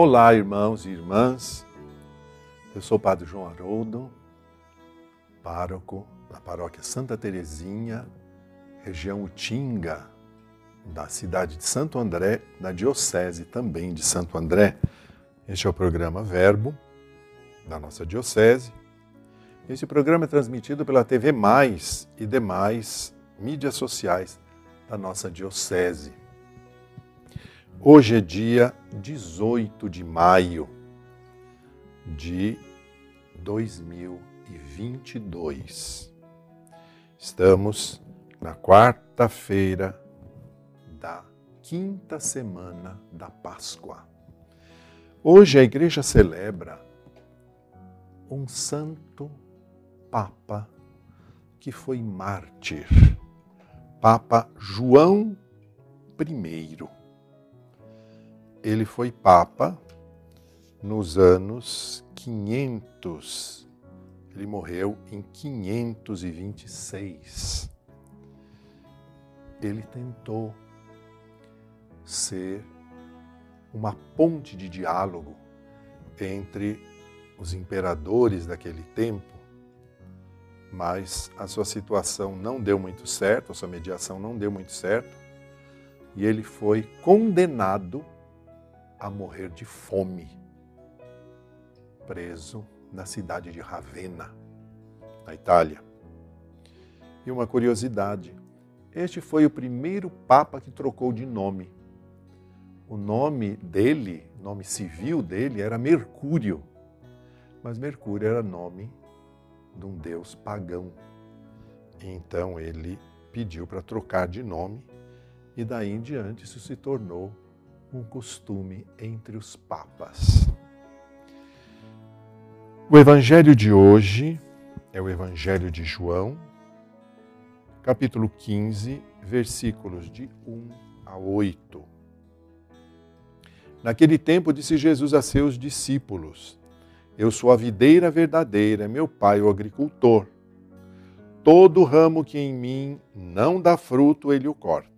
Olá, irmãos e irmãs. Eu sou o Padre João Haroldo, pároco da paróquia Santa Terezinha, região Utinga, da cidade de Santo André, da diocese também de Santo André. Este é o programa Verbo da nossa diocese. Este programa é transmitido pela TV Mais e demais mídias sociais da nossa diocese. Hoje é dia 18 de maio de 2022. Estamos na quarta-feira da quinta semana da Páscoa. Hoje a igreja celebra um santo Papa que foi mártir, Papa João I ele foi Papa nos anos 500. Ele morreu em 526. Ele tentou ser uma ponte de diálogo entre os imperadores daquele tempo, mas a sua situação não deu muito certo, a sua mediação não deu muito certo, e ele foi condenado a morrer de fome, preso na cidade de Ravenna, na Itália. E uma curiosidade: este foi o primeiro Papa que trocou de nome. O nome dele, nome civil dele, era Mercúrio, mas Mercúrio era nome de um deus pagão. Então ele pediu para trocar de nome e daí em diante isso se tornou um costume entre os papas. O evangelho de hoje é o evangelho de João, capítulo 15, versículos de 1 a 8. Naquele tempo disse Jesus a seus discípulos: Eu sou a videira verdadeira, meu pai o agricultor. Todo ramo que em mim não dá fruto, ele o corta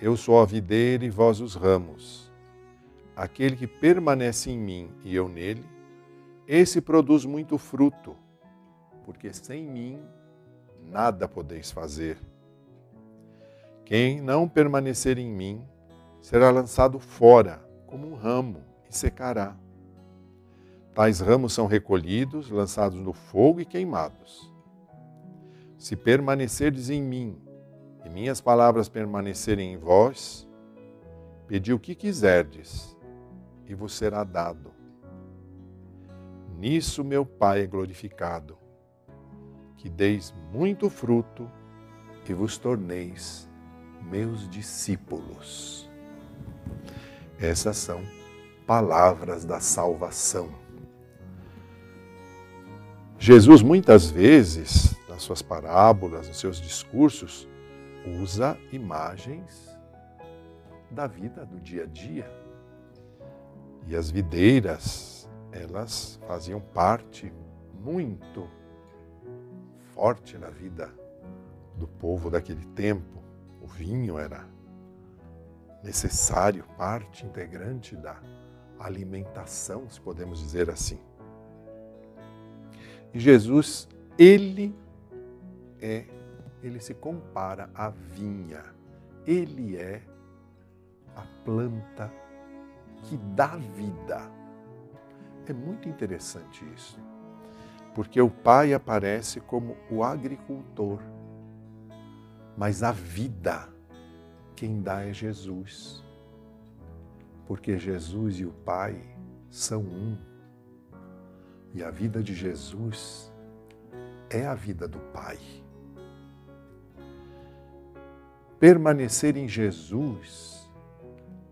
Eu sou a videira e vós os ramos. Aquele que permanece em mim e eu nele, esse produz muito fruto, porque sem mim nada podeis fazer. Quem não permanecer em mim será lançado fora como um ramo e secará. Tais ramos são recolhidos, lançados no fogo e queimados. Se permanecerdes em mim e minhas palavras permanecerem em vós, pedi o que quiserdes e vos será dado. Nisso meu Pai é glorificado, que deis muito fruto e vos torneis meus discípulos. Essas são palavras da salvação. Jesus, muitas vezes, nas suas parábolas, nos seus discursos, usa imagens da vida, do dia a dia. E as videiras, elas faziam parte muito forte na vida do povo daquele tempo. O vinho era necessário, parte integrante da alimentação, se podemos dizer assim. E Jesus, ele é ele se compara à vinha. Ele é a planta que dá vida. É muito interessante isso, porque o Pai aparece como o agricultor, mas a vida quem dá é Jesus, porque Jesus e o Pai são um, e a vida de Jesus é a vida do Pai. Permanecer em Jesus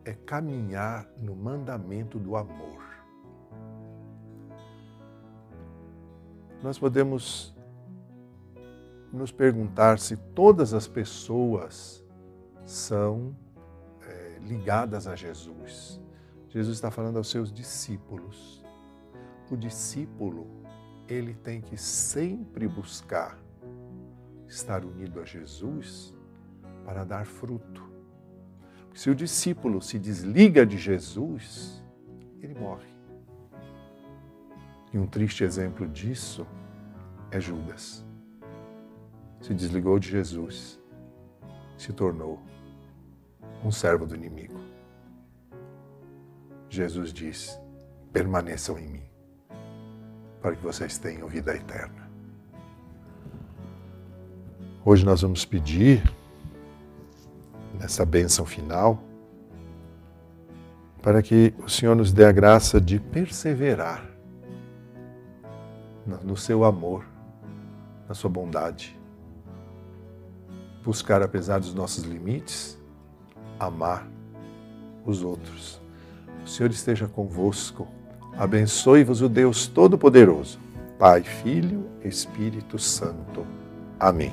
é caminhar no mandamento do amor. Nós podemos nos perguntar se todas as pessoas são é, ligadas a Jesus. Jesus está falando aos seus discípulos. O discípulo, ele tem que sempre buscar estar unido a Jesus para dar fruto. Se o discípulo se desliga de Jesus, ele morre. E um triste exemplo disso é Judas. Se desligou de Jesus, se tornou um servo do inimigo. Jesus diz: permaneçam em mim, para que vocês tenham vida eterna. Hoje nós vamos pedir, nessa bênção final, para que o Senhor nos dê a graça de perseverar no seu amor, na sua bondade. Buscar, apesar dos nossos limites, amar os outros. O Senhor esteja convosco. Abençoe-vos o Deus Todo-Poderoso, Pai, Filho, Espírito Santo. Amém.